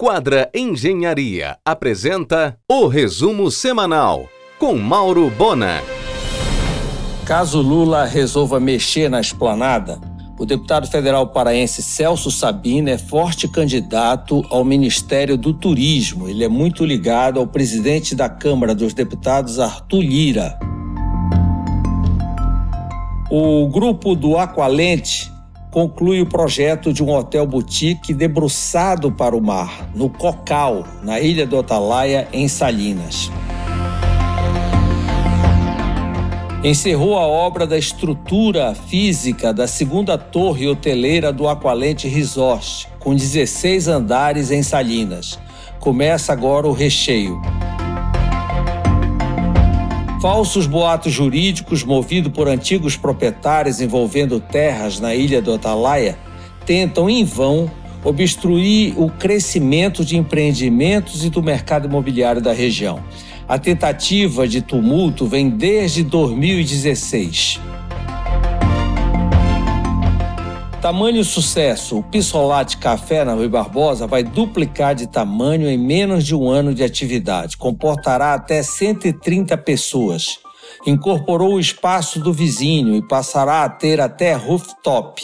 Quadra Engenharia apresenta o resumo semanal com Mauro Bona. Caso Lula resolva mexer na esplanada, o deputado federal paraense Celso Sabina é forte candidato ao Ministério do Turismo. Ele é muito ligado ao presidente da Câmara dos Deputados, Arthur Lira. O grupo do Aqualente conclui o projeto de um hotel boutique debruçado para o mar, no Cocal, na ilha do Atalaia, em Salinas. Encerrou a obra da estrutura física da segunda torre hoteleira do Aqualente Resort, com 16 andares em Salinas. Começa agora o recheio. Falsos boatos jurídicos movidos por antigos proprietários envolvendo terras na ilha do Atalaia tentam em vão obstruir o crescimento de empreendimentos e do mercado imobiliário da região. A tentativa de tumulto vem desde 2016. Tamanho sucesso, o Pissolate Café na Rui Barbosa vai duplicar de tamanho em menos de um ano de atividade. Comportará até 130 pessoas. Incorporou o espaço do vizinho e passará a ter até rooftop.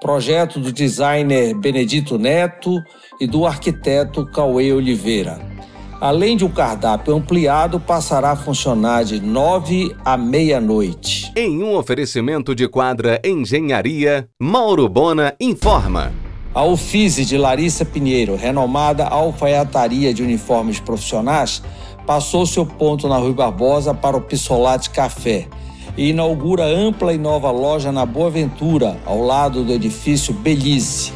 Projeto do designer Benedito Neto e do arquiteto Cauê Oliveira. Além de um cardápio ampliado, passará a funcionar de 9 à meia-noite. Em um oferecimento de quadra Engenharia, Mauro Bona informa. A Ufise de Larissa Pinheiro, renomada alfaiataria de uniformes profissionais, passou seu ponto na Rui Barbosa para o Pissolate Café e inaugura ampla e nova loja na Boa Ventura, ao lado do edifício Belize.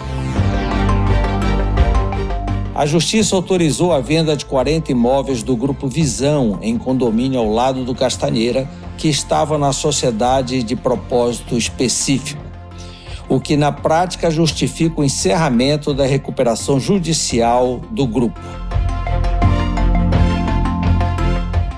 A Justiça autorizou a venda de 40 imóveis do Grupo Visão, em condomínio ao lado do Castanheira, que estava na sociedade de propósito específico, o que na prática justifica o encerramento da recuperação judicial do grupo.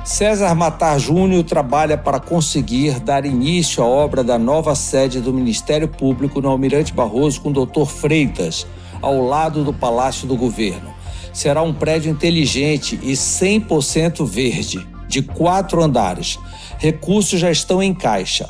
César Matar Júnior trabalha para conseguir dar início à obra da nova sede do Ministério Público no Almirante Barroso com o Dr. Freitas, ao lado do Palácio do Governo. Será um prédio inteligente e 100% verde, de quatro andares. Recursos já estão em caixa.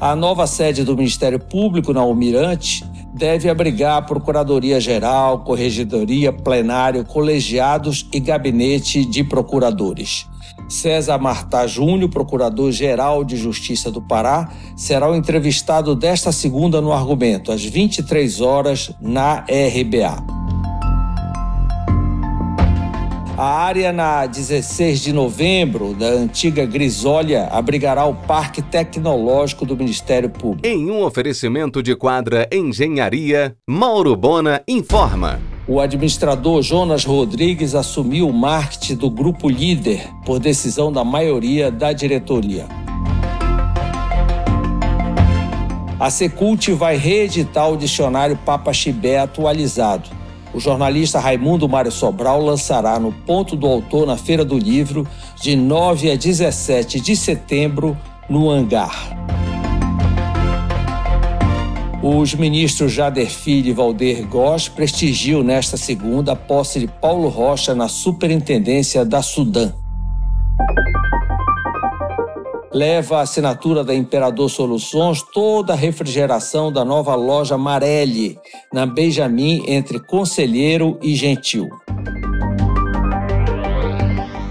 A nova sede do Ministério Público na Almirante deve abrigar a Procuradoria-Geral, Corregedoria, Plenário, colegiados e gabinete de procuradores. César Martá Júnior, Procurador-Geral de Justiça do Pará, será o entrevistado desta segunda no argumento, às 23 horas, na RBA. A área na 16 de novembro da antiga Grisólia abrigará o Parque Tecnológico do Ministério Público. Em um oferecimento de quadra Engenharia, Mauro Bona informa. O administrador Jonas Rodrigues assumiu o marketing do grupo líder por decisão da maioria da diretoria. A Secult vai reeditar o dicionário Papa Chibé atualizado. O jornalista Raimundo Mário Sobral lançará no Ponto do Autor na Feira do Livro de 9 a 17 de setembro no Hangar. Os ministros Jader Filho e Valder Góes prestigiam nesta segunda a posse de Paulo Rocha na Superintendência da Sudã. Leva a assinatura da Imperador Soluções toda a refrigeração da nova loja Marelli, na Benjamin, entre Conselheiro e Gentil.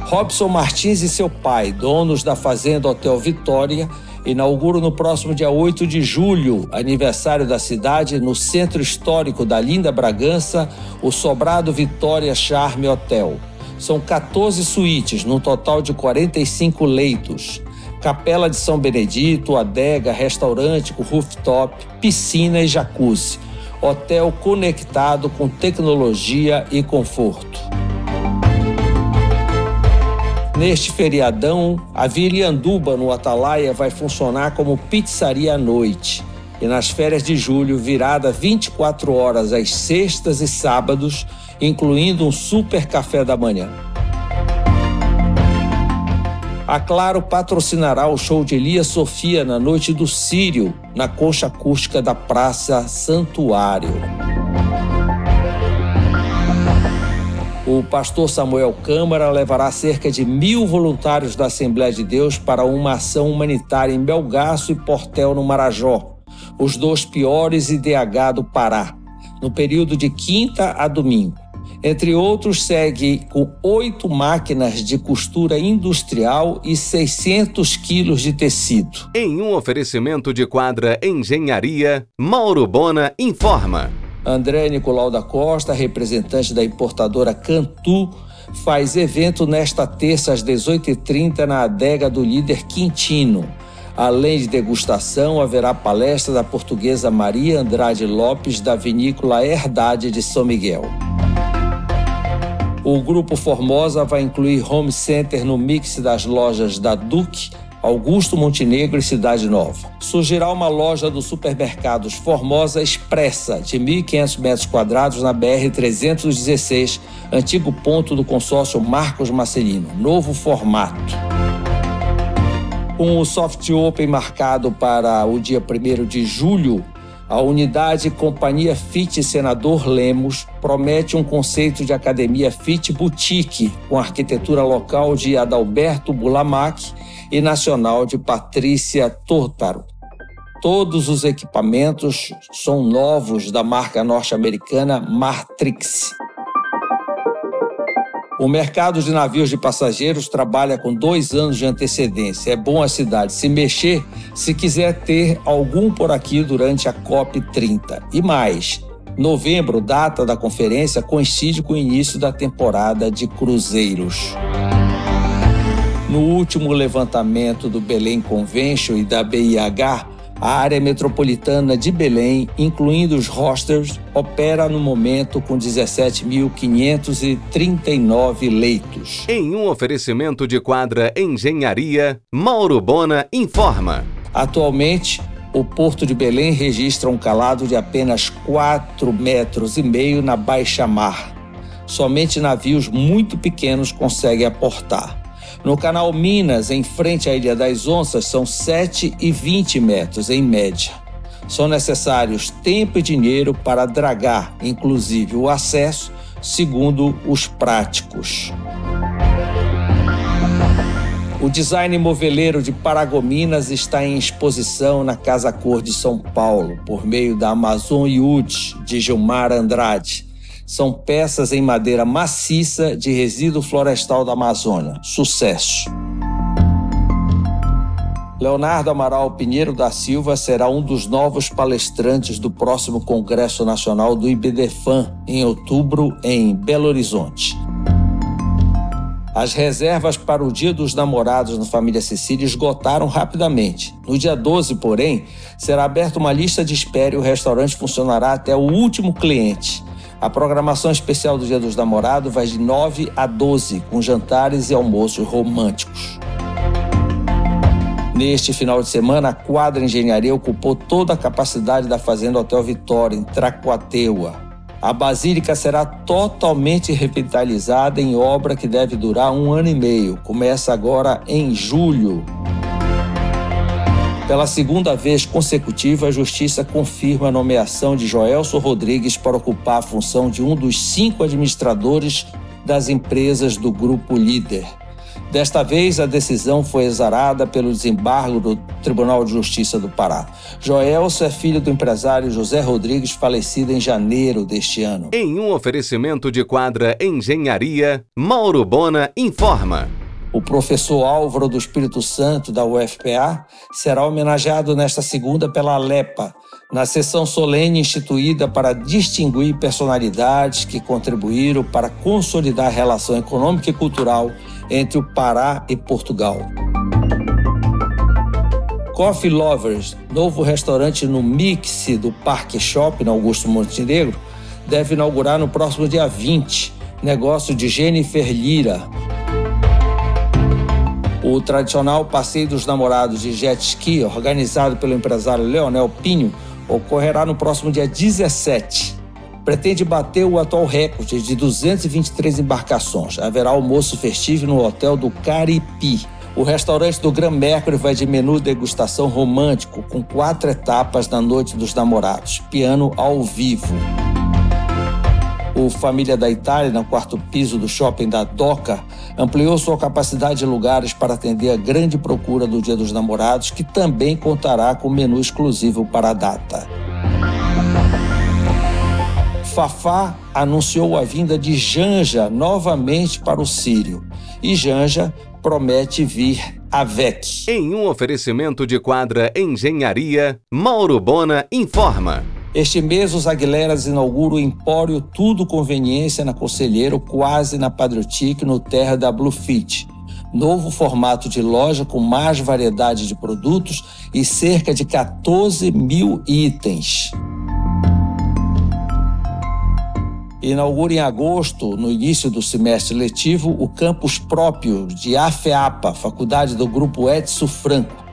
Robson Martins e seu pai, donos da Fazenda Hotel Vitória, inaugura no próximo dia 8 de julho, aniversário da cidade, no centro histórico da linda Bragança, o Sobrado Vitória Charme Hotel. São 14 suítes, num total de 45 leitos. Capela de São Benedito, adega, restaurante com rooftop, piscina e jacuzzi. Hotel conectado com tecnologia e conforto. Neste feriadão, a Vilianduba, no Atalaia, vai funcionar como pizzaria à noite. E nas férias de julho, virada 24 horas às sextas e sábados, incluindo um super café da manhã. A Claro patrocinará o show de Elia Sofia na noite do Sírio, na concha acústica da Praça Santuário. O pastor Samuel Câmara levará cerca de mil voluntários da Assembleia de Deus para uma ação humanitária em Belgaço e Portel, no Marajó, os dois piores IDH do Pará, no período de quinta a domingo. Entre outros, segue com oito máquinas de costura industrial e 600 quilos de tecido. Em um oferecimento de quadra Engenharia, Mauro Bona informa. André Nicolau da Costa, representante da importadora Cantu, faz evento nesta terça às 18h30 na adega do líder Quintino. Além de degustação, haverá palestra da portuguesa Maria Andrade Lopes, da vinícola Herdade de São Miguel. O Grupo Formosa vai incluir home center no mix das lojas da Duque, Augusto Montenegro e Cidade Nova. Surgirá uma loja do supermercados Formosa Expressa, de 1.500 metros quadrados, na BR-316, antigo ponto do consórcio Marcos Marcelino. Novo formato. Com o Soft Open marcado para o dia 1 de julho, a unidade Companhia Fit Senador Lemos promete um conceito de academia Fit Boutique, com arquitetura local de Adalberto Bulamac e nacional de Patrícia Tortaro. Todos os equipamentos são novos da marca norte-americana Matrix. O mercado de navios de passageiros trabalha com dois anos de antecedência. É bom a cidade se mexer se quiser ter algum por aqui durante a COP30. E mais, novembro, data da conferência, coincide com o início da temporada de cruzeiros. No último levantamento do Belém Convention e da BIH, a área metropolitana de Belém, incluindo os hostels, opera no momento com 17.539 leitos. Em um oferecimento de quadra Engenharia, Mauro Bona informa. Atualmente, o Porto de Belém registra um calado de apenas 4 metros e meio na baixa mar. Somente navios muito pequenos conseguem aportar. No canal Minas, em frente à Ilha das Onças, são 7 e 20 metros em média. São necessários tempo e dinheiro para dragar, inclusive o acesso, segundo os práticos. O design moveleiro de Paragominas está em exposição na Casa Cor de São Paulo, por meio da Amazon Youth, de Gilmar Andrade são peças em madeira maciça de resíduo florestal da Amazônia. Sucesso! Leonardo Amaral Pinheiro da Silva será um dos novos palestrantes do próximo Congresso Nacional do IBDFAN, em outubro, em Belo Horizonte. As reservas para o Dia dos Namorados na família Cecília esgotaram rapidamente. No dia 12, porém, será aberta uma lista de espera e o restaurante funcionará até o último cliente. A programação especial do Dia dos Namorados vai de 9 a 12, com jantares e almoços românticos. Neste final de semana, a quadra engenharia ocupou toda a capacidade da Fazenda Hotel Vitória, em Tracuateua. A basílica será totalmente revitalizada em obra que deve durar um ano e meio. Começa agora em julho. Pela segunda vez consecutiva, a Justiça confirma a nomeação de Joelson Rodrigues para ocupar a função de um dos cinco administradores das empresas do Grupo Líder. Desta vez, a decisão foi exarada pelo desembargo do Tribunal de Justiça do Pará. Joelson é filho do empresário José Rodrigues, falecido em janeiro deste ano. Em um oferecimento de quadra Engenharia, Mauro Bona informa. O professor Álvaro do Espírito Santo, da UFPA, será homenageado nesta segunda pela Alepa, na sessão solene instituída para distinguir personalidades que contribuíram para consolidar a relação econômica e cultural entre o Pará e Portugal. Coffee Lovers, novo restaurante no Mix do Parque Shopping, Augusto Montenegro, deve inaugurar no próximo dia 20. Negócio de Jennifer Lira, o tradicional Passeio dos Namorados de Jet Ski, organizado pelo empresário Leonel Pinho, ocorrerá no próximo dia 17. Pretende bater o atual recorde de 223 embarcações. Haverá almoço festivo no hotel do Caripi. O restaurante do Gran Mercury vai de menu degustação romântico, com quatro etapas na Noite dos Namorados, piano ao vivo. O Família da Itália, no quarto piso do shopping da Doca, ampliou sua capacidade de lugares para atender a grande procura do Dia dos Namorados, que também contará com menu exclusivo para a data. Fafá anunciou a vinda de Janja novamente para o Sírio. E Janja promete vir a VEC. Em um oferecimento de quadra Engenharia, Mauro Bona informa. Este mês, os Aguileras inauguram o Empório Tudo Conveniência na Conselheiro, quase na Padrotique, no terra da Bluefit. Novo formato de loja com mais variedade de produtos e cerca de 14 mil itens. inaugura em agosto, no início do semestre letivo, o campus próprio de AFEAPA, Faculdade do Grupo Edson Franco,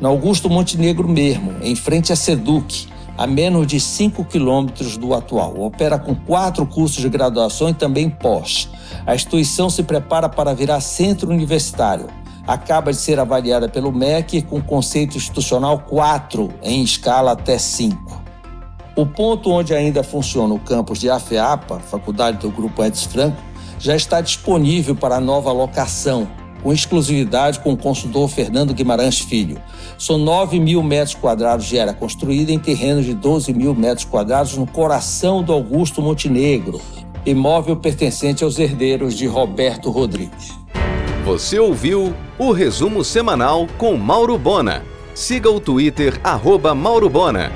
no Augusto Montenegro mesmo, em frente à SEDUC, a menos de 5 quilômetros do atual. Opera com quatro cursos de graduação e também pós. A instituição se prepara para virar centro universitário. Acaba de ser avaliada pelo MEC com conceito institucional 4, em escala até 5. O ponto onde ainda funciona o campus de AFEAPA, Faculdade do Grupo Edson Franco, já está disponível para nova locação, com exclusividade com o consultor Fernando Guimarães Filho. São 9 mil metros quadrados de área construída em terrenos de 12 mil metros quadrados no coração do Augusto Montenegro, imóvel pertencente aos herdeiros de Roberto Rodrigues. Você ouviu o resumo semanal com Mauro Bona. Siga o Twitter, arroba Mauro Bona.